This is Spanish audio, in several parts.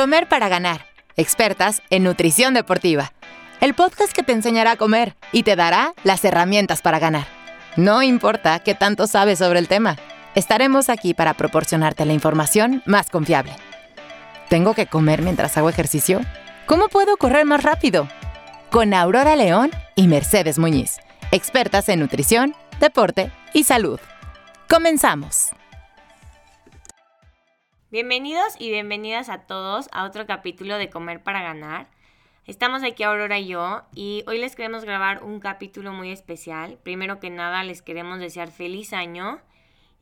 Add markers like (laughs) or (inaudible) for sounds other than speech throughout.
Comer para ganar. Expertas en nutrición deportiva. El podcast que te enseñará a comer y te dará las herramientas para ganar. No importa qué tanto sabes sobre el tema. Estaremos aquí para proporcionarte la información más confiable. ¿Tengo que comer mientras hago ejercicio? ¿Cómo puedo correr más rápido? Con Aurora León y Mercedes Muñiz, expertas en nutrición, deporte y salud. Comenzamos. Bienvenidos y bienvenidas a todos a otro capítulo de Comer para Ganar. Estamos aquí Aurora y yo y hoy les queremos grabar un capítulo muy especial. Primero que nada les queremos desear feliz año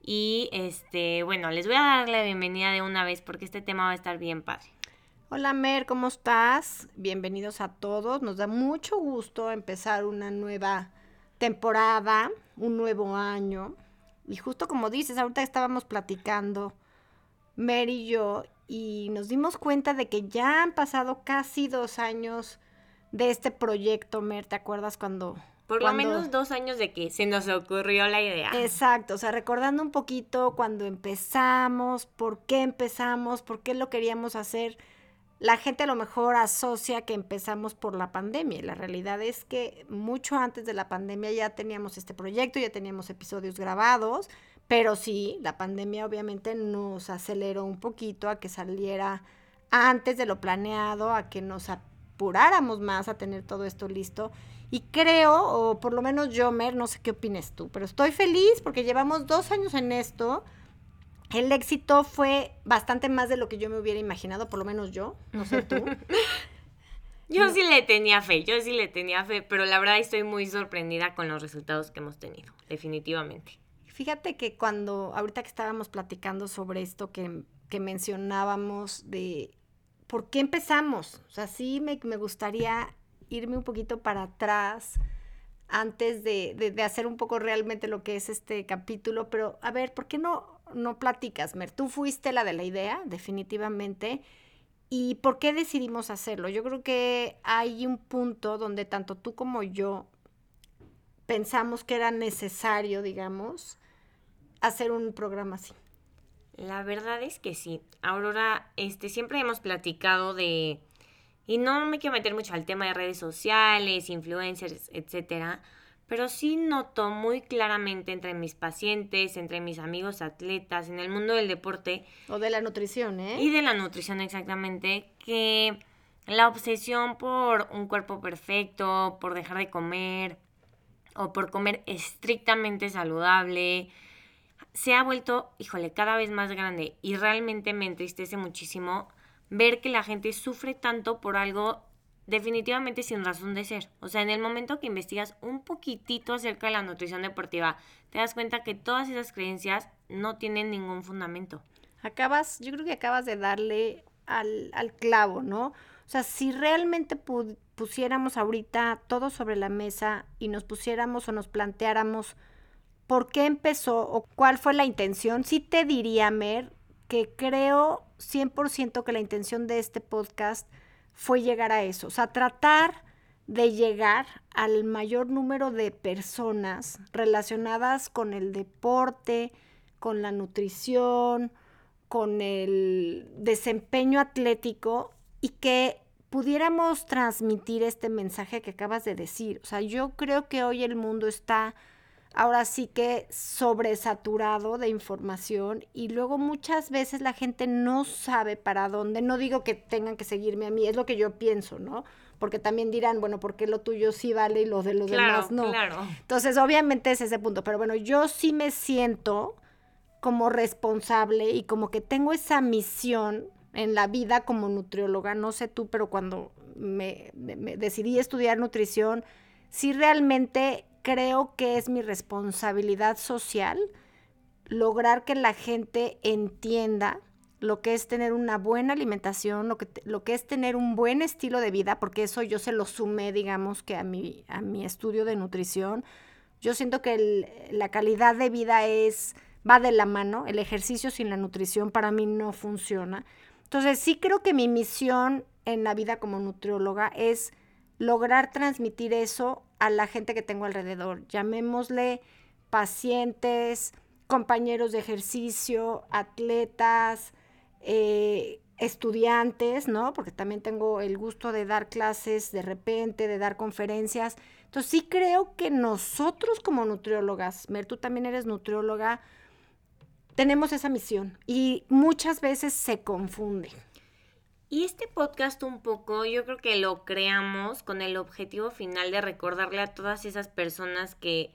y este, bueno, les voy a dar la bienvenida de una vez porque este tema va a estar bien padre. Hola Mer, ¿cómo estás? Bienvenidos a todos. Nos da mucho gusto empezar una nueva temporada, un nuevo año. Y justo como dices, ahorita estábamos platicando Mer y yo, y nos dimos cuenta de que ya han pasado casi dos años de este proyecto, Mer, ¿te acuerdas cuando... Por lo menos dos años de que se nos ocurrió la idea. Exacto, o sea, recordando un poquito cuando empezamos, por qué empezamos, por qué lo queríamos hacer. La gente a lo mejor asocia que empezamos por la pandemia. La realidad es que mucho antes de la pandemia ya teníamos este proyecto, ya teníamos episodios grabados, pero sí, la pandemia obviamente nos aceleró un poquito a que saliera antes de lo planeado, a que nos apuráramos más a tener todo esto listo. Y creo, o por lo menos yo, Mer, no sé qué opines tú, pero estoy feliz porque llevamos dos años en esto. El éxito fue bastante más de lo que yo me hubiera imaginado, por lo menos yo, no sé tú. (laughs) yo sí le tenía fe, yo sí le tenía fe, pero la verdad estoy muy sorprendida con los resultados que hemos tenido, definitivamente. Fíjate que cuando, ahorita que estábamos platicando sobre esto que, mencionábamos de por qué empezamos, o sea, sí me, gustaría irme un poquito para atrás antes de, de, hacer un poco realmente lo que es este capítulo, pero a ver, ¿por qué no, no platicas, Mer? Tú fuiste la de la idea, definitivamente. ¿Y por qué decidimos hacerlo? Yo creo que hay un punto donde tanto tú como yo pensamos que era necesario, digamos, hacer un programa así? La verdad es que sí. Aurora, este, siempre hemos platicado de, y no me quiero meter mucho al tema de redes sociales, influencers, etcétera, pero sí noto muy claramente entre mis pacientes, entre mis amigos atletas, en el mundo del deporte. O de la nutrición, ¿eh? Y de la nutrición, exactamente, que la obsesión por un cuerpo perfecto, por dejar de comer, o por comer estrictamente saludable, se ha vuelto, híjole, cada vez más grande y realmente me entristece muchísimo ver que la gente sufre tanto por algo definitivamente sin razón de ser. O sea, en el momento que investigas un poquitito acerca de la nutrición deportiva, te das cuenta que todas esas creencias no tienen ningún fundamento. Acabas, yo creo que acabas de darle al, al clavo, ¿no? O sea, si realmente pusiéramos ahorita todo sobre la mesa y nos pusiéramos o nos planteáramos por qué empezó o cuál fue la intención, sí te diría, Mer, que creo 100% que la intención de este podcast fue llegar a eso, o sea, tratar de llegar al mayor número de personas relacionadas con el deporte, con la nutrición, con el desempeño atlético y que pudiéramos transmitir este mensaje que acabas de decir. O sea, yo creo que hoy el mundo está ahora sí que sobresaturado de información y luego muchas veces la gente no sabe para dónde. No digo que tengan que seguirme a mí, es lo que yo pienso, ¿no? Porque también dirán, bueno, porque lo tuyo sí vale y lo de los demás no. Claro. Entonces, obviamente es ese punto, pero bueno, yo sí me siento como responsable y como que tengo esa misión en la vida como nutrióloga, no sé tú, pero cuando me, me decidí estudiar nutrición, sí realmente creo que es mi responsabilidad social lograr que la gente entienda lo que es tener una buena alimentación, lo que, lo que es tener un buen estilo de vida, porque eso yo se lo sumé, digamos, que a mi, a mi estudio de nutrición. Yo siento que la calidad de vida es, va de la mano, el ejercicio sin la nutrición para mí no funciona. Entonces sí creo que mi misión en la vida como nutrióloga es lograr transmitir eso a la gente que tengo alrededor. Llamémosle pacientes, compañeros de ejercicio, atletas, eh, estudiantes, ¿no? Porque también tengo el gusto de dar clases de repente, de dar conferencias. Entonces sí creo que nosotros como nutriólogas, Mer, tú también eres nutrióloga, tenemos esa misión y muchas veces se confunde. Y este podcast un poco yo creo que lo creamos con el objetivo final de recordarle a todas esas personas que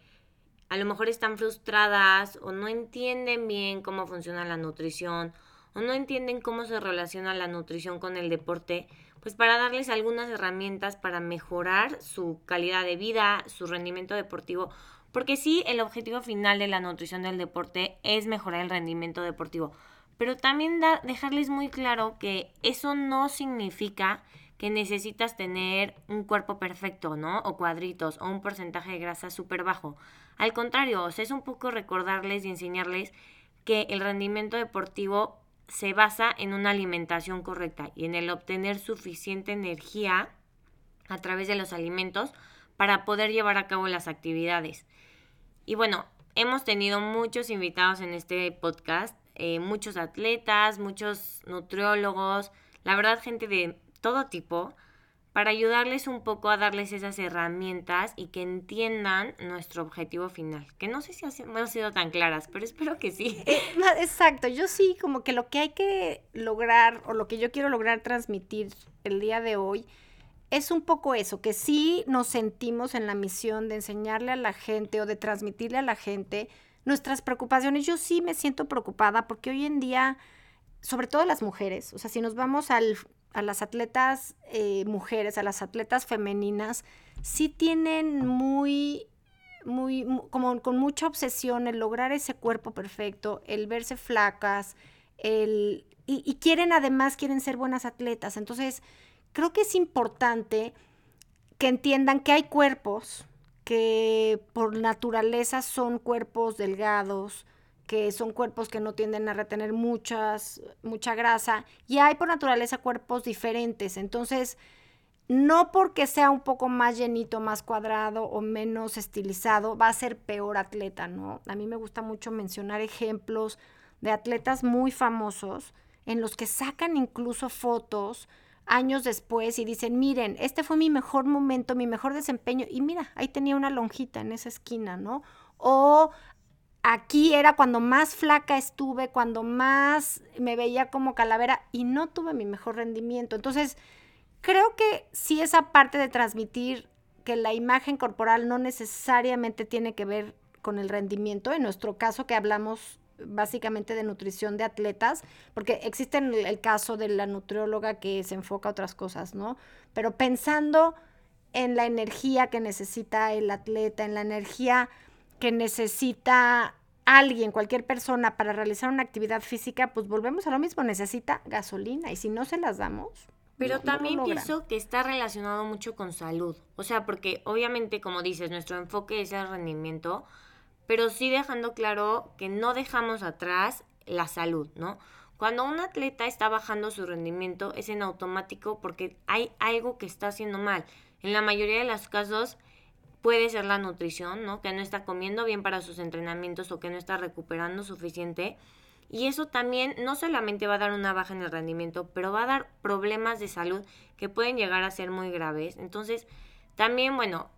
a lo mejor están frustradas o no entienden bien cómo funciona la nutrición o no entienden cómo se relaciona la nutrición con el deporte, pues para darles algunas herramientas para mejorar su calidad de vida, su rendimiento deportivo, porque sí, el objetivo final de la nutrición del deporte es mejorar el rendimiento deportivo, pero también dejarles muy claro que eso no significa que necesitas tener un cuerpo perfecto, ¿no? O cuadritos, o un porcentaje de grasa súper bajo. Al contrario, es un poco recordarles y enseñarles que el rendimiento deportivo se basa en una alimentación correcta y en el obtener suficiente energía a través de los alimentos para poder llevar a cabo las actividades. Y bueno, hemos tenido muchos invitados en este podcast, eh, muchos atletas, muchos nutriólogos, la verdad gente de todo tipo, para ayudarles un poco a darles esas herramientas y que entiendan nuestro objetivo final. Que no sé si hemos sido tan claras, pero espero que sí. Eh, exacto, yo sí, como que lo que hay que lograr o lo que yo quiero lograr transmitir el día de hoy es un poco eso, que sí nos sentimos en la misión de enseñarle a la gente o de transmitirle a la gente nuestras preocupaciones. Yo sí me siento preocupada porque hoy en día, sobre todo las mujeres, o sea, si nos vamos al a las atletas eh, mujeres, a las atletas femeninas, sí tienen muy, muy, como con mucha obsesión el lograr ese cuerpo perfecto, el verse flacas, el, y, y quieren además, quieren ser buenas atletas. Entonces, creo que es importante que entiendan que hay cuerpos que por naturaleza son cuerpos delgados, que son cuerpos que no tienden a retener muchas, mucha grasa, y hay por naturaleza cuerpos diferentes. Entonces, no porque sea un poco más llenito, más cuadrado o menos estilizado, va a ser peor atleta, ¿no? A mí me gusta mucho mencionar ejemplos de atletas muy famosos en los que sacan incluso fotos años después y dicen, miren, este fue mi mejor momento, mi mejor desempeño, y mira, ahí tenía una lonjita en esa esquina, ¿no? O aquí era cuando más flaca estuve, cuando más me veía como calavera y no tuve mi mejor rendimiento. Entonces, creo que sí esa parte de transmitir que la imagen corporal no necesariamente tiene que ver con el rendimiento, en nuestro caso que hablamos básicamente de nutrición de atletas, porque existe el caso de la nutrióloga que se enfoca a otras cosas, ¿no? Pero pensando en la energía que necesita el atleta, en la energía que necesita alguien, cualquier persona para realizar una actividad física, pues volvemos a lo mismo, necesita gasolina y si no se las damos. Pero también pienso que está relacionado mucho con salud, o sea, porque obviamente, como dices, nuestro enfoque es el rendimiento, pero sí dejando claro que no dejamos atrás la salud, ¿no? Cuando un atleta está bajando su rendimiento es en automático porque hay algo que está haciendo mal. En la mayoría de los casos puede ser la nutrición, ¿no? Que no está comiendo bien para sus entrenamientos o que no está recuperando suficiente. Y eso también no solamente va a dar una baja en el rendimiento, pero va a dar problemas de salud que pueden llegar a ser muy graves. Entonces, también, bueno,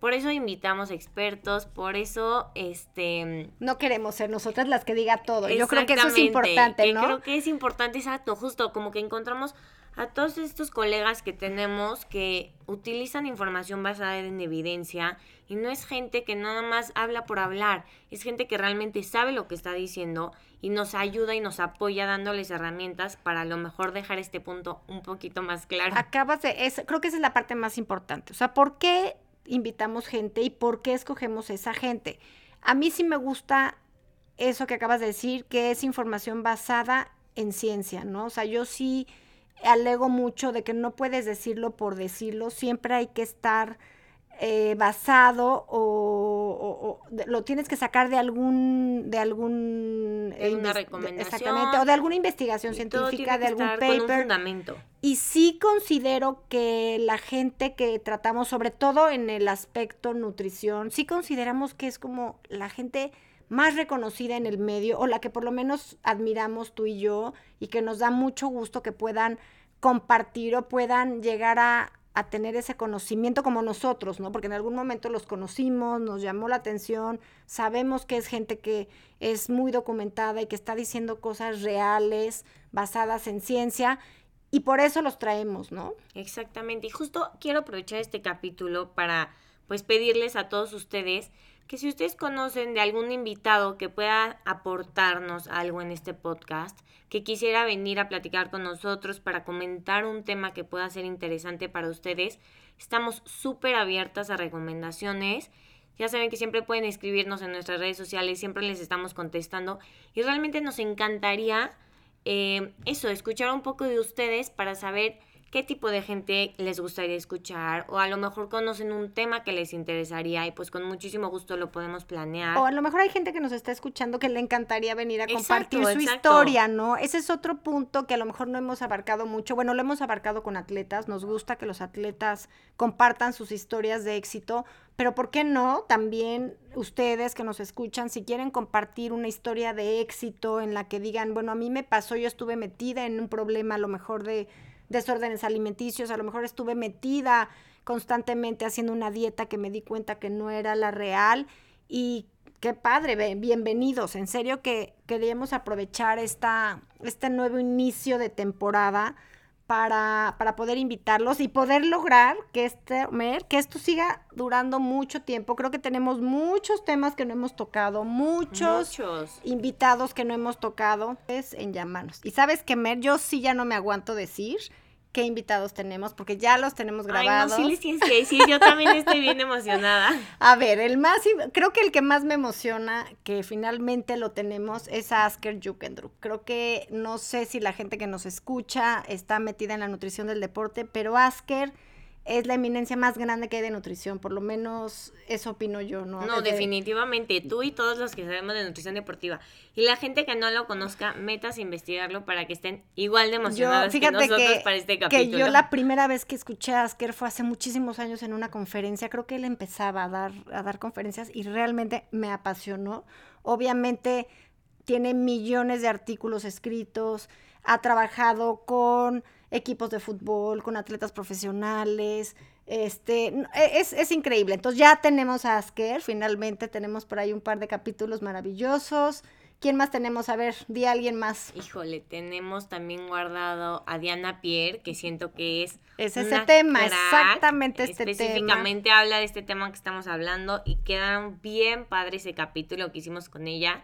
por eso invitamos expertos, por eso, este... No queremos ser nosotras las que diga todo. Yo creo que eso es importante, ¿no? Creo que es importante, exacto, justo como que encontramos a todos estos colegas que tenemos que utilizan información basada en evidencia y no es gente que nada más habla por hablar, es gente que realmente sabe lo que está diciendo y nos ayuda y nos apoya dándoles herramientas para a lo mejor dejar este punto un poquito más claro. Acabas de, es, creo que esa es la parte más importante, o sea, ¿por qué invitamos gente y por qué escogemos esa gente? A mí sí me gusta eso que acabas de decir, que es información basada en ciencia, ¿no? O sea, yo sí alego mucho de que no puedes decirlo por decirlo, siempre hay que estar eh, basado o, lo tienes que sacar de algún de algún de una recomendación exactamente o de alguna investigación científica de algún paper fundamento. y sí considero que la gente que tratamos sobre todo en el aspecto nutrición sí consideramos que es como la gente más reconocida en el medio o la que por lo menos admiramos tú y yo y que nos da mucho gusto que puedan compartir o puedan llegar a, a tener ese conocimiento como nosotros, ¿no? Porque en algún momento los conocimos, nos llamó la atención, sabemos que es gente que es muy documentada y que está diciendo cosas reales, basadas en ciencia, y por eso los traemos, ¿no? Exactamente. Y justo quiero aprovechar este capítulo para pues pedirles a todos ustedes que si ustedes conocen de algún invitado que pueda aportarnos algo en este podcast, que quisiera venir a platicar con nosotros para comentar un tema que pueda ser interesante para ustedes, estamos súper abiertas a recomendaciones. Ya saben que siempre pueden escribirnos en nuestras redes sociales, siempre les estamos contestando y realmente nos encantaría eh, eso, escuchar un poco de ustedes para saber qué tipo de gente les gustaría escuchar o a lo mejor conocen un tema que les interesaría y pues con muchísimo gusto lo podemos planear. O a lo mejor hay gente que nos está escuchando que le encantaría venir a compartir su historia, ¿no? Ese es otro punto que a lo mejor no hemos abarcado mucho. Bueno, lo hemos abarcado con atletas, nos gusta que los atletas compartan sus historias de éxito, pero ¿por qué no? También ustedes que nos escuchan, si quieren compartir una historia de éxito en la que digan, bueno, a mí me pasó, yo estuve metida en un problema a lo mejor de desórdenes alimenticios, a lo mejor estuve metida constantemente haciendo una dieta que me di cuenta que no era la real y qué padre, bienvenidos, en serio que queríamos aprovechar esta, este nuevo inicio de temporada para, para, poder invitarlos y poder lograr que, este, que esto siga durando mucho tiempo. Creo que tenemos muchos temas que no hemos tocado, muchos, invitados que no hemos tocado. Es en llamarnos. Y sabes que, Mer, yo sí ya no me aguanto decir qué invitados tenemos, porque ya los tenemos grabados. Ay, no, sí les tienes que decir, yo también estoy bien emocionada. (laughs) A ver, el más, creo que el que más me emociona, que finalmente lo tenemos, es a Asker Jukendrup. Creo que, no sé si la gente que nos escucha está metida en la nutrición del deporte, pero Asker es la eminencia más grande que hay de nutrición, por lo menos eso opino yo, ¿no? No, definitivamente, tú y todos los que sabemos de nutrición deportiva. Y la gente que no lo conozca, metas a investigarlo para que estén igual de emocionados que nosotros para este capítulo. Que yo la primera vez que escuché a Asker fue hace muchísimos años en una conferencia, creo que él empezaba a dar, a dar conferencias y realmente me apasionó. Obviamente tiene millones de artículos escritos, ha trabajado con equipos de fútbol, con atletas profesionales. Este, e, es, es, increíble. Entonces ya tenemos a Asker, finalmente tenemos por ahí un par de capítulos maravillosos. ¿Quién más tenemos? A ver, di a alguien más. Híjole, tenemos también guardado a Diana Pierre, que siento que es. Es ese tema, exactamente este tema. Específicamente habla de este tema que estamos hablando y quedan bien padre ese capítulo que hicimos con ella.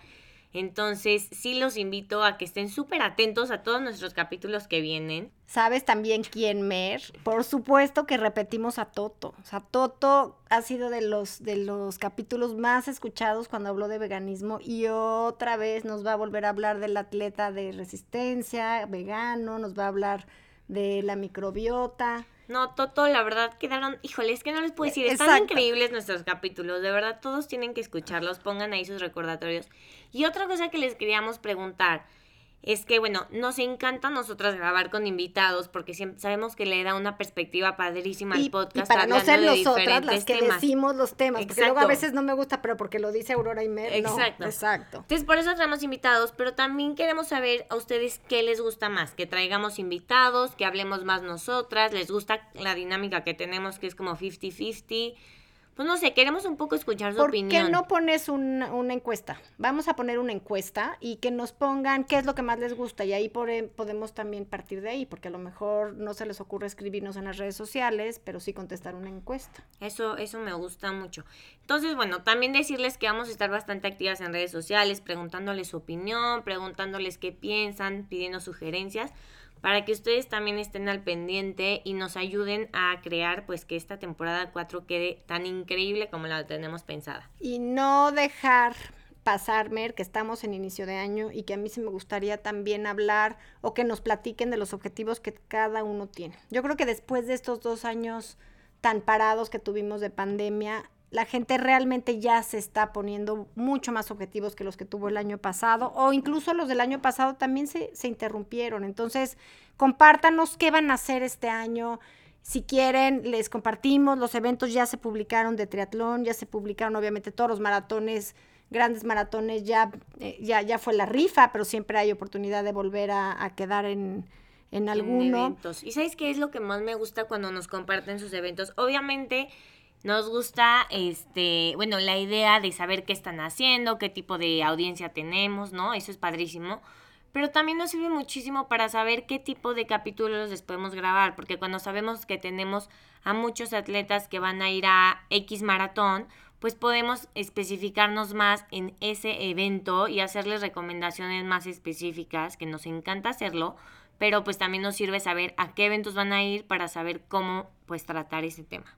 Entonces, sí los invito a que estén súper atentos a todos nuestros capítulos que vienen. ¿Sabes también quién, Mer? Por supuesto que repetimos a Toto. O sea, Toto ha sido de los, de los capítulos más escuchados cuando habló de veganismo y otra vez nos va a volver a hablar del atleta de resistencia, vegano, nos va a hablar de la microbiota. No, Toto, la verdad quedaron, híjole, es que no les puedo decir, están increíbles nuestros capítulos, de verdad todos tienen que escucharlos, pongan ahí sus recordatorios. Y otra cosa que les queríamos preguntar, es que, bueno, nos encanta a nosotras grabar con invitados porque siempre sabemos que le da una perspectiva padrísima al podcast. Y para no ser nosotras las que decimos los temas, porque luego a veces no me gusta, pero porque lo dice Aurora y Mer, Exacto. exacto. Entonces, por eso traemos invitados, pero también queremos saber a ustedes qué les gusta más, que traigamos invitados, que hablemos más nosotras, les gusta la dinámica que tenemos que es como 50-50 pues no sé, queremos un poco escuchar su opinión. ¿Por qué no pones una encuesta? Vamos a poner una encuesta y que nos pongan qué es lo que más les gusta y ahí podemos también partir de ahí, porque a lo mejor no se les ocurre escribirnos en las redes sociales, pero sí contestar una encuesta. Eso, eso me gusta mucho. Entonces, bueno, también decirles que vamos a estar bastante activas en redes sociales, preguntándoles su opinión, preguntándoles qué piensan, pidiendo sugerencias para que ustedes también estén al pendiente y nos ayuden a crear pues que esta temporada 4 quede tan increíble como la tenemos pensada. Y no dejar pasar, Mer, que estamos en inicio de año y que a mí sí me gustaría también hablar o que nos platiquen de los objetivos que cada uno tiene. Yo creo que después de estos dos años tan parados que tuvimos de pandemia, la gente realmente ya se está poniendo mucho más objetivos que los que tuvo el año pasado, o incluso los del año pasado también se, se interrumpieron. Entonces, compártanos qué van a hacer este año. Si quieren, les compartimos. Los eventos ya se publicaron de triatlón, ya se publicaron obviamente todos los maratones grandes maratones ya, eh, ya, ya fue la rifa, pero siempre hay oportunidad de volver a, quedar en, en alguno. eventos. ¿Y sabes qué es lo que más me gusta cuando nos comparten sus eventos? Obviamente nos gusta, este, bueno, la idea de saber qué están haciendo, qué tipo de audiencia tenemos, ¿no? Eso es padrísimo. Pero también nos sirve muchísimo para saber qué tipo de capítulos les podemos grabar, porque cuando sabemos que tenemos a muchos atletas que van a ir a X maratón, pues podemos especificarnos más en ese evento y hacerles recomendaciones más específicas, que nos encanta hacerlo, pero pues también nos sirve saber a qué eventos van a ir para saber cómo pues tratar ese tema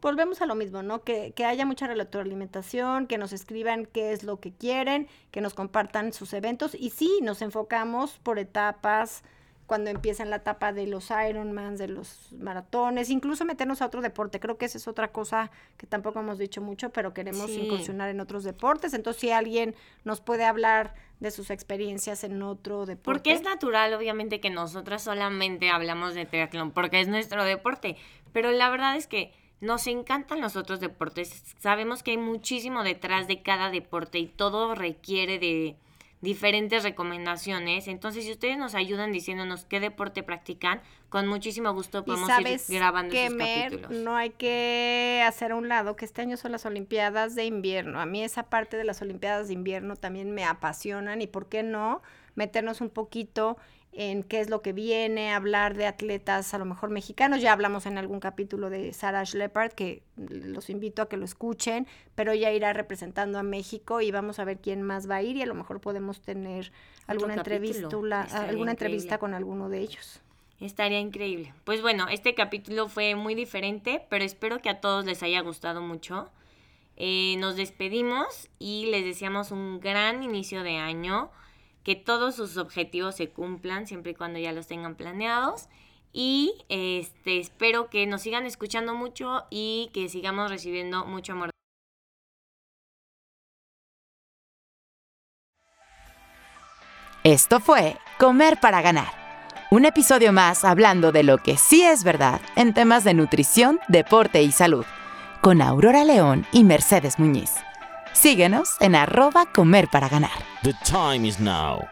volvemos a lo mismo, ¿no? Que, que, haya mucha retroalimentación, que nos escriban qué es lo que quieren, que nos compartan sus eventos y sí, nos enfocamos por etapas, cuando empiezan la etapa de los Ironmans, de los maratones, incluso meternos a otro deporte. Creo que esa es otra cosa que tampoco hemos dicho mucho, pero queremos incursionar en otros deportes. Entonces, si alguien nos puede hablar de sus experiencias en otro deporte. Porque es natural, obviamente, que nosotras solamente hablamos de triatlón, porque es nuestro deporte. Pero la verdad es que nos encantan los otros deportes. Sabemos que hay muchísimo detrás de cada deporte y todo requiere de diferentes recomendaciones. Entonces, si ustedes nos ayudan diciéndonos qué deporte practican, con muchísimo gusto podemos ir grabando esos capítulos. No hay que hacer a un lado que este año son las Olimpiadas de invierno. A mí esa parte de las Olimpiadas de invierno también me apasionan y por qué no meternos un poquito en qué es lo que viene, hablar de atletas a lo mejor mexicanos. Ya hablamos en algún capítulo de Sarah Schleppard, que los invito a que lo escuchen, pero ella irá representando a México y vamos a ver quién más va a ir y a lo mejor podemos tener alguna entrevista, alguna entrevista con alguno de ellos. Estaría increíble. Pues bueno, este capítulo fue muy diferente, pero espero que a todos les haya gustado mucho. Eh, nos despedimos y les deseamos un gran inicio de año que todos sus objetivos se cumplan siempre y cuando ya los tengan planeados. Y este, espero que nos sigan escuchando mucho y que sigamos recibiendo mucho amor. Esto fue Comer para Ganar. Un episodio más hablando de lo que sí es verdad en temas de nutrición, deporte y salud, con Aurora León y Mercedes Muñiz. Síguenos en arroba comer para ganar. The time is now.